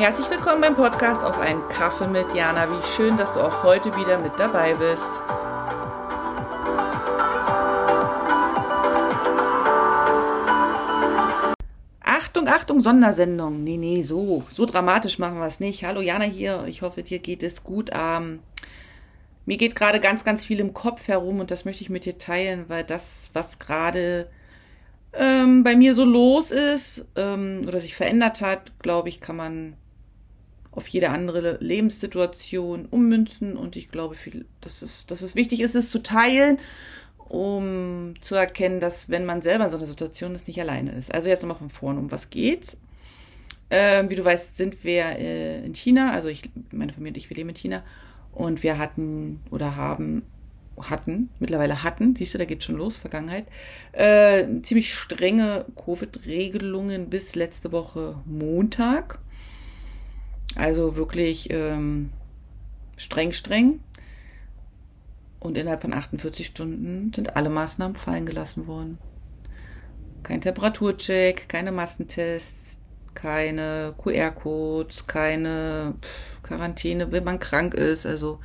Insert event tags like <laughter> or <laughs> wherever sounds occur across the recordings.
Herzlich willkommen beim Podcast auf einen Kaffee mit Jana. Wie schön, dass du auch heute wieder mit dabei bist. Achtung, Achtung, Sondersendung. Nee, nee, so, so dramatisch machen wir es nicht. Hallo Jana hier. Ich hoffe, dir geht es gut. Ähm, mir geht gerade ganz, ganz viel im Kopf herum und das möchte ich mit dir teilen, weil das, was gerade ähm, bei mir so los ist ähm, oder sich verändert hat, glaube ich, kann man auf jede andere Lebenssituation ummünzen und ich glaube, viel, dass, es, dass es wichtig ist, es zu teilen, um zu erkennen, dass wenn man selber in so einer Situation ist, nicht alleine ist. Also jetzt nochmal von vorne, um was geht's? Ähm, wie du weißt, sind wir äh, in China, also ich, meine Familie und ich, wir leben in China und wir hatten oder haben hatten, mittlerweile hatten, siehst du, da geht schon los, Vergangenheit, äh, ziemlich strenge Covid-Regelungen bis letzte Woche Montag. Also wirklich ähm, streng, streng. Und innerhalb von 48 Stunden sind alle Maßnahmen fallen gelassen worden. Kein Temperaturcheck, keine Massentests, keine QR-Codes, keine Pff, Quarantäne, wenn man krank ist. Also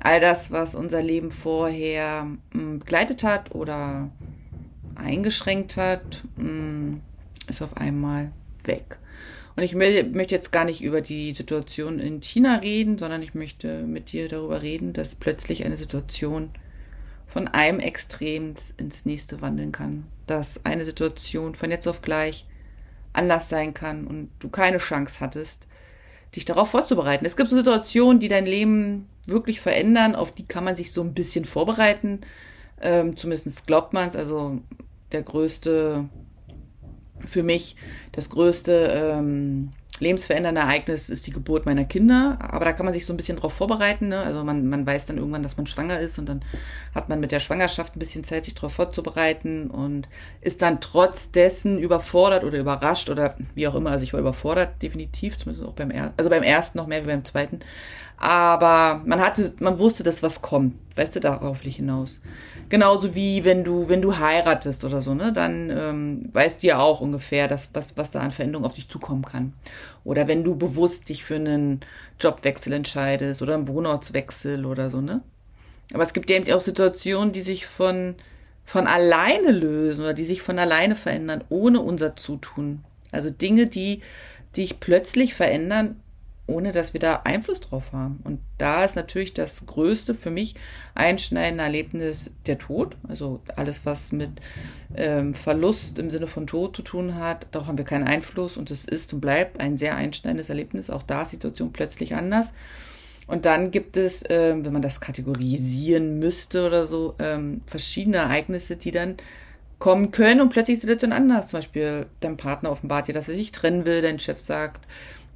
all das, was unser Leben vorher mh, hm, begleitet hat oder eingeschränkt hat, mh, hm, ist auf einmal weg. Und ich möchte jetzt gar nicht über die Situation in China reden, sondern ich möchte mit dir darüber reden, dass plötzlich eine Situation von einem Extrem ins nächste wandeln kann. Dass eine Situation von jetzt auf gleich anders sein kann und du keine Chance hattest, dich darauf vorzubereiten. Es gibt so Situationen, die dein Leben wirklich verändern, auf die kann man sich so ein bisschen vorbereiten. Ähm, zumindest glaubt man es. Also der größte für mich das größte ähm, lebensverändernde Ereignis ist die Geburt meiner Kinder. Aber da kann man sich so ein bisschen drauf vorbereiten. Ne? Also man, man weiß dann irgendwann, dass man schwanger ist und dann hat man mit der Schwangerschaft ein bisschen Zeit, sich darauf vorzubereiten und ist dann trotz dessen überfordert oder überrascht oder wie auch immer. Also ich war überfordert, definitiv, zumindest auch beim ersten, also beim ersten noch mehr wie beim zweiten. Aber man hatte, man wusste, dass was kommt. Weißt du, darauf hinaus. Genauso wie wenn du, wenn du heiratest oder so, ne, dann ähm, weißt du ja auch ungefähr, dass, was, was da an Veränderungen auf dich zukommen kann. Oder wenn du bewusst dich für einen Jobwechsel entscheidest oder einen Wohnortswechsel oder so, ne? Aber es gibt ja eben auch Situationen, die sich von, von alleine lösen oder die sich von alleine verändern, ohne unser Zutun. Also Dinge, die dich plötzlich verändern, ohne dass wir da Einfluss drauf haben. Und da ist natürlich das größte für mich einschneidende Erlebnis der Tod. Also alles, was mit ähm, Verlust im Sinne von Tod zu tun hat, darauf haben wir keinen Einfluss und es ist und bleibt ein sehr einschneidendes Erlebnis. Auch da ist die Situation plötzlich anders. Und dann gibt es, ähm, wenn man das kategorisieren müsste oder so, ähm, verschiedene Ereignisse, die dann kommen können und plötzlich ist die Situation anders. Zum Beispiel dein Partner offenbart dir, dass er sich trennen will, dein Chef sagt,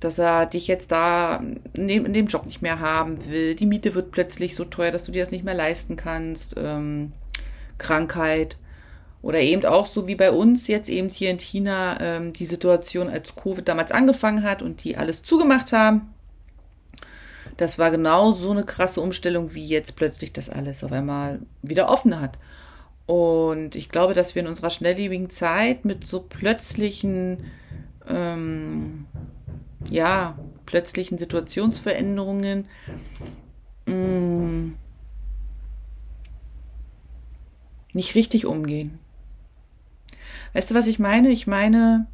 dass er dich jetzt da in dem Job nicht mehr haben will. Die Miete wird plötzlich so teuer, dass du dir das nicht mehr leisten kannst. Ähm, Krankheit. Oder eben auch so wie bei uns jetzt eben hier in China ähm, die Situation, als Covid damals angefangen hat und die alles zugemacht haben. Das war genau so eine krasse Umstellung, wie jetzt plötzlich das alles auf einmal wieder offen hat. Und ich glaube, dass wir in unserer schnelllebigen Zeit mit so plötzlichen ähm, ja, plötzlichen Situationsveränderungen mh, mm, nicht richtig umgehen. Weißt du, was ich meine? Ich meine,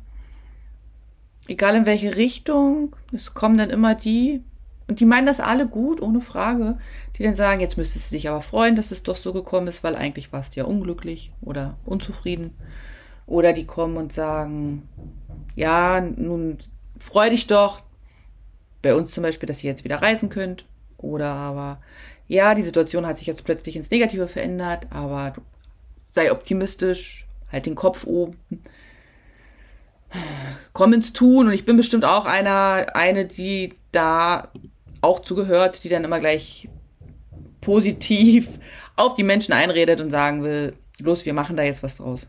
egal in welche Richtung, es kommen dann immer die, und die meinen das alle gut, ohne Frage, die dann sagen, jetzt müsstest du dich aber freuen, dass es doch so gekommen ist, weil eigentlich warst du ja unglücklich oder unzufrieden. Oder die kommen und sagen, ja, nun freu dich doch. Bei uns zum Beispiel, dass ihr jetzt wieder reisen könnt. Oder aber, ja, die Situation hat sich jetzt plötzlich ins Negative verändert, aber sei optimistisch, halt den Kopf oben. Komm ins Tun und ich bin bestimmt auch einer, eine, die da auch zugehört, die dann immer gleich positiv auf die Menschen einredet und sagen will, los, wir machen da jetzt was draus.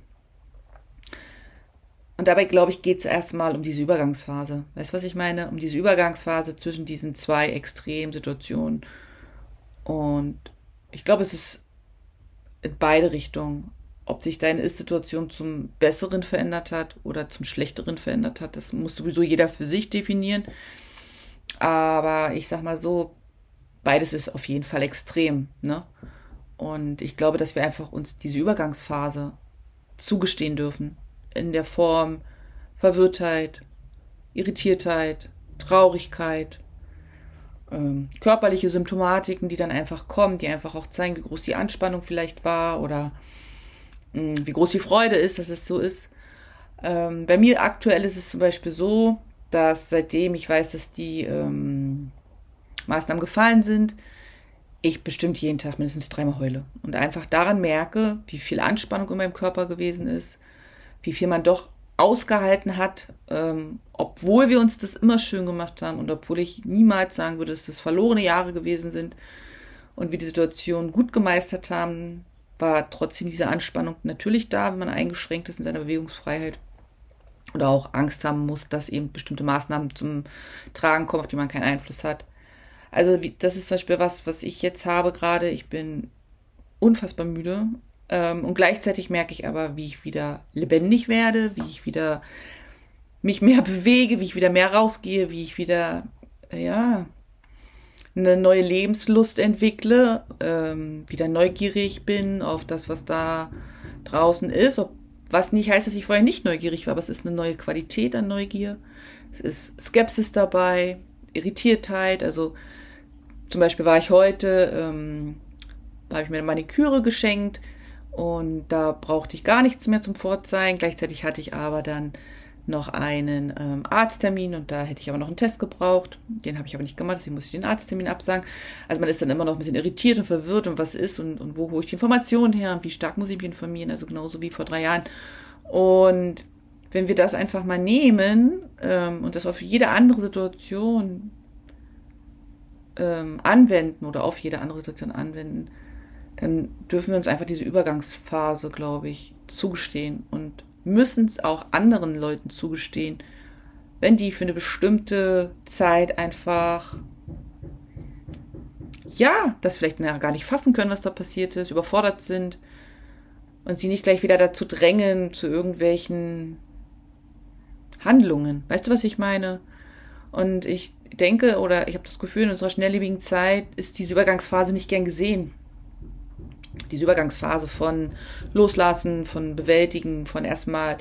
Und dabei, glaube ich, geht es erstmal um diese Übergangsphase. Weißt du, was ich meine? Um diese Übergangsphase zwischen diesen zwei Extremsituationen. Und ich glaube, es ist in beide Richtungen. Ob sich deine Ist-Situation zum Besseren verändert hat oder zum Schlechteren verändert hat, das muss sowieso jeder für sich definieren. Aber ich sag mal so, beides ist auf jeden Fall extrem, ne? Und ich glaube, dass wir einfach uns diese Übergangsphase zugestehen dürfen. In der Form Verwirrtheit, Irritiertheit, Traurigkeit, ähm, körperliche Symptomatiken, die dann einfach kommen, die einfach auch zeigen, wie groß die Anspannung vielleicht war oder mh, hm, wie groß die Freude ist, dass es so ist. Ähm, bei mir aktuell ist es zum Beispiel so, dass seitdem ich weiß, dass die ähm, Maßnahmen gefallen sind, ich bestimmt jeden Tag mindestens dreimal heule und einfach daran merke, wie viel Anspannung in meinem Körper gewesen ist, wie viel man doch ausgehalten hat, ähm, obwohl wir uns das immer schön gemacht haben und obwohl ich niemals sagen würde, dass das verlorene Jahre gewesen sind und wir die Situation gut gemeistert haben, war trotzdem diese Anspannung natürlich da, wenn man eingeschränkt ist in seiner Bewegungsfreiheit oder auch Angst haben muss, dass eben bestimmte Maßnahmen zum Tragen kommen, auf die man keinen Einfluss hat. Also das ist zum Beispiel was, was ich jetzt habe gerade. Ich bin unfassbar müde und gleichzeitig merke ich aber, wie ich wieder lebendig werde, wie ich wieder mich mehr <laughs> bewege, wie ich wieder mehr rausgehe, wie ich wieder, ja, eine neue Lebenslust entwickle, ähm, wieder neugierig bin auf das, was da draußen ist. Ob, was nicht heißt, dass ich vorher nicht neugierig war, aber es ist eine neue Qualität an Neugier. Es ist Skepsis dabei, Irritiertheit. Also zum Beispiel war ich heute, ähm, da habe ich mir eine Maniküre geschenkt und da brauchte ich gar nichts mehr zum Vorzeigen. Gleichzeitig hatte ich aber dann noch einen ähm, Arzttermin und da hätte ich aber noch einen Test gebraucht. Den habe ich aber nicht gemacht, deswegen musste ich den Arzttermin absagen. Also man ist dann immer noch ein bisschen irritiert und verwirrt und was ist und, und wo hole ich die Informationen her und wie stark muss ich mich informieren, also genauso wie vor drei Jahren. Und wenn wir das einfach mal nehmen ähm, und das auf jede andere Situation ähm, anwenden oder auf jede andere Situation anwenden, dann dürfen wir uns einfach diese Übergangsphase, glaube ich, zugestehen und müssen es auch anderen Leuten zugestehen, wenn die für eine bestimmte Zeit einfach ja, das vielleicht gar nicht fassen können, was da passiert ist, überfordert sind und sie nicht gleich wieder dazu drängen zu irgendwelchen Handlungen. Weißt du, was ich meine? Und ich denke oder ich habe das Gefühl, in unserer schnelllebigen Zeit ist diese Übergangsphase nicht gern gesehen diese Übergangsphase von Loslassen, von Bewältigen, von erstmal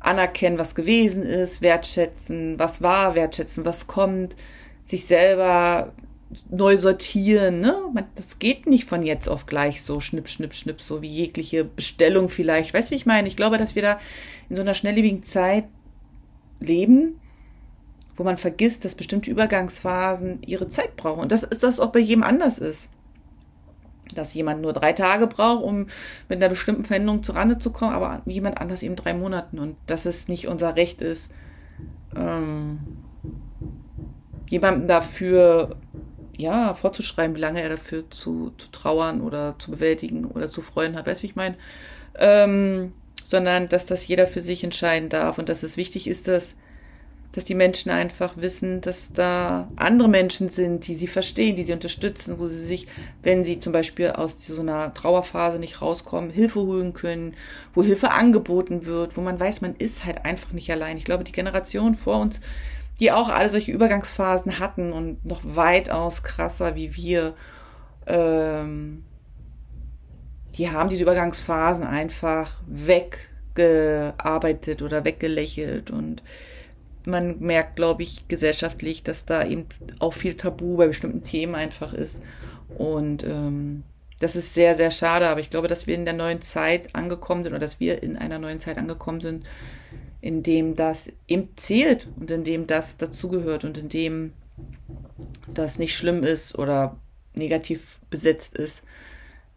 anerkennen, was gewesen ist, wertschätzen, was war, wertschätzen, was kommt, sich selber neu sortieren, ne? Das geht nicht von jetzt auf gleich so schnipp, schnipp, schnipp, so wie jegliche Bestellung vielleicht. Weißt du, wie ich meine? Ich glaube, dass wir da in so einer schnelllebigen Zeit leben, wo man vergisst, dass bestimmte Übergangsphasen ihre Zeit brauchen. Und das ist das auch bei jedem anders ist dass jemand nur drei Tage braucht, um mit einer bestimmten Veränderung zurande zu kommen, aber jemand anders eben drei Monaten. Und dass es nicht unser Recht ist, ähm, jemanden dafür ja vorzuschreiben, wie lange er dafür zu, zu trauern oder zu bewältigen oder zu freuen hat, weißt du, wie ich meine? Ähm, sondern dass das jeder für sich entscheiden darf. Und dass es wichtig ist, dass dass die Menschen einfach wissen, dass da andere Menschen sind, die sie verstehen, die sie unterstützen, wo sie sich, wenn sie zum Beispiel aus so einer Trauerphase nicht rauskommen, Hilfe holen können, wo Hilfe angeboten wird, wo man weiß, man ist halt einfach nicht allein. Ich glaube, die Generation vor uns, die auch alle solche Übergangsphasen hatten und noch weitaus krasser wie wir, ähm, die haben diese Übergangsphasen einfach weggearbeitet oder weggelächelt und man merkt, glaube ich, gesellschaftlich, dass da eben auch viel Tabu bei bestimmten Themen einfach ist. Und ähm, das ist sehr, sehr schade. Aber ich glaube, dass wir in der neuen Zeit angekommen sind oder dass wir in einer neuen Zeit angekommen sind, in dem das eben zählt und in dem das dazugehört und in dem das nicht schlimm ist oder negativ besetzt ist,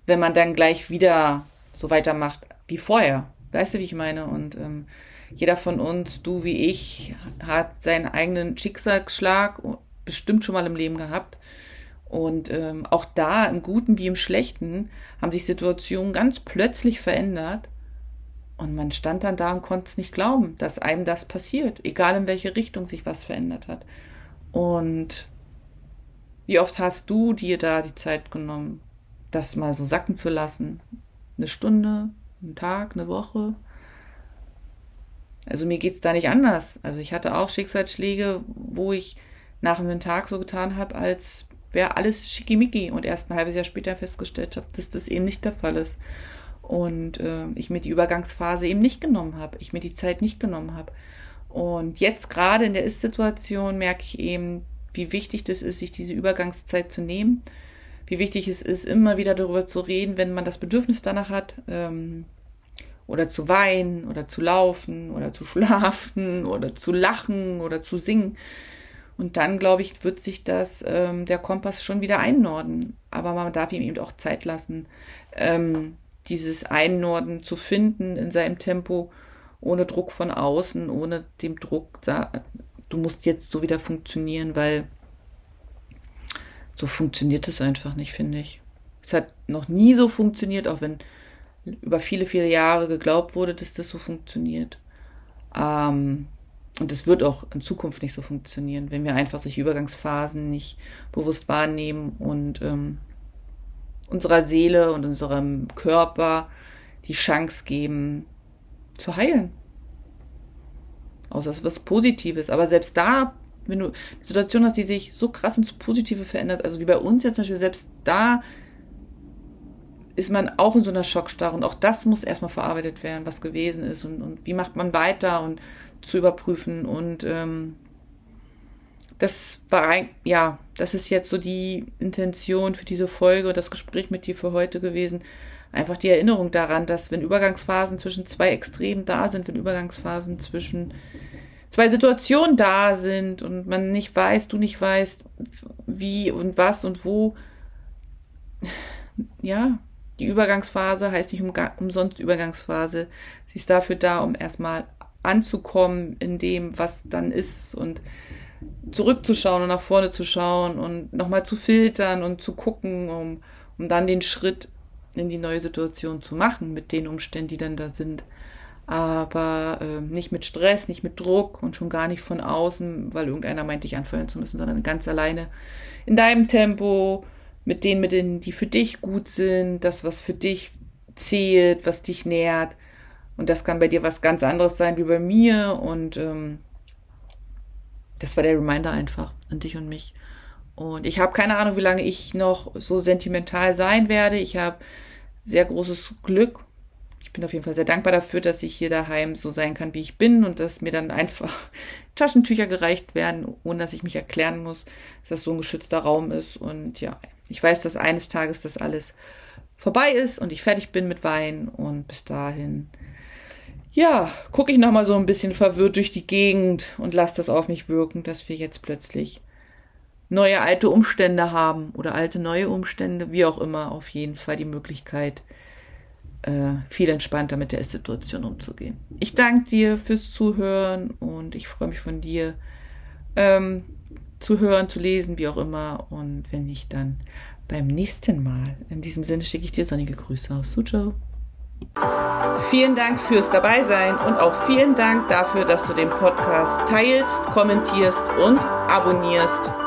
wenn man dann gleich wieder so weitermacht wie vorher. Weißt du, wie ich meine? Und ähm, jeder von uns, du wie ich, hat seinen eigenen Schicksalsschlag bestimmt schon mal im Leben gehabt. Und ähm, auch da, im Guten wie im Schlechten, haben sich Situationen ganz plötzlich verändert. Und man stand dann da und konnte es nicht glauben, dass einem das passiert, egal in welche Richtung sich was verändert hat. Und wie oft hast du dir da die Zeit genommen, das mal so sacken zu lassen? Eine Stunde, einen Tag, eine Woche? Also mir geht's da nicht anders. Also ich hatte auch Schicksalsschläge, wo ich nach einem Tag so getan habe, als wäre alles schickimicki und erst ein halbes Jahr später festgestellt habe, dass das eben nicht der Fall ist. Und äh, ich mir die Übergangsphase eben nicht genommen habe, ich mir die Zeit nicht genommen habe. Und jetzt gerade in der Ist-Situation merke ich eben, wie wichtig das ist, sich diese Übergangszeit zu nehmen, wie wichtig es ist, immer wieder darüber zu reden, wenn man das Bedürfnis danach hat, ähm, oder zu weinen oder zu laufen oder zu schlafen <laughs> oder zu lachen oder zu singen. Und dann, glaube ich, wird sich das, ähm, der Kompass schon wieder einnorden. Aber man darf ihm eben auch Zeit lassen, ähm, dieses Einnorden zu finden in seinem Tempo, ohne Druck von außen, ohne dem Druck, du musst jetzt so wieder funktionieren, weil so funktioniert es einfach nicht, finde ich. Es hat noch nie so funktioniert, auch wenn über viele, viele Jahre geglaubt wurde, dass das so funktioniert. Ähm, und es wird auch in Zukunft nicht so funktionieren, wenn wir einfach solche Übergangsphasen nicht bewusst wahrnehmen und ähm, unserer Seele und unserem Körper die Chance geben, zu heilen. Außer es ist was Positives. Aber selbst da, wenn du eine Situation hast, die sich so krass ins Positive verändert, also wie bei uns jetzt zum Beispiel, selbst da ist man auch in so einer Schockstarre und auch das muss erstmal verarbeitet werden, was gewesen ist und, und wie macht man weiter und zu überprüfen und ähm, das war ein, ja, das ist jetzt so die Intention für diese Folge und das Gespräch mit dir für heute gewesen. Einfach die Erinnerung daran, dass wenn Übergangsphasen zwischen zwei Extremen da sind, wenn Übergangsphasen zwischen zwei Situationen da sind und man nicht weiß, du nicht weißt, wie und was und wo, ja, die Übergangsphase heißt nicht umsonst Übergangsphase. Sie ist dafür da, um erstmal anzukommen in dem, was dann ist und zurückzuschauen und nach vorne zu schauen und nochmal zu filtern und zu gucken, um, um dann den Schritt in die neue Situation zu machen mit den Umständen, die dann da sind. Aber äh, nicht mit Stress, nicht mit Druck und schon gar nicht von außen, weil irgendeiner meint, dich anfeuern zu müssen, sondern ganz alleine in deinem Tempo, mit den Mitteln, die für dich gut sind, das, was für dich zählt, was dich nährt. Und das kann bei dir was ganz anderes sein wie bei mir. Und ähm, das war der Reminder einfach an dich und mich. Und ich habe keine Ahnung, wie lange ich noch so sentimental sein werde. Ich habe sehr großes Glück. Ich bin auf jeden Fall sehr dankbar dafür, dass ich hier daheim so sein kann, wie ich bin und dass mir dann einfach <laughs> Taschentücher gereicht werden, ohne dass ich mich erklären muss, dass das so ein geschützter Raum ist. Und ja, ich weiß, dass eines Tages das alles vorbei ist und ich fertig bin mit Wein und bis dahin, ja, gucke ich nochmal so ein bisschen verwirrt durch die Gegend und lasse das auf mich wirken, dass wir jetzt plötzlich neue alte Umstände haben oder alte neue Umstände, wie auch immer, auf jeden Fall die Möglichkeit, äh, viel entspannter mit der Situation umzugehen. Ich danke dir fürs Zuhören und ich freue mich von dir. Ähm, zu hören, zu lesen, wie auch immer. Und wenn nicht, dann beim nächsten Mal. In diesem Sinne schicke ich dir sonnige Grüße aus Suzhou. Vielen Dank fürs Dabeisein und auch vielen Dank dafür, dass du den Podcast teilst, kommentierst und abonnierst.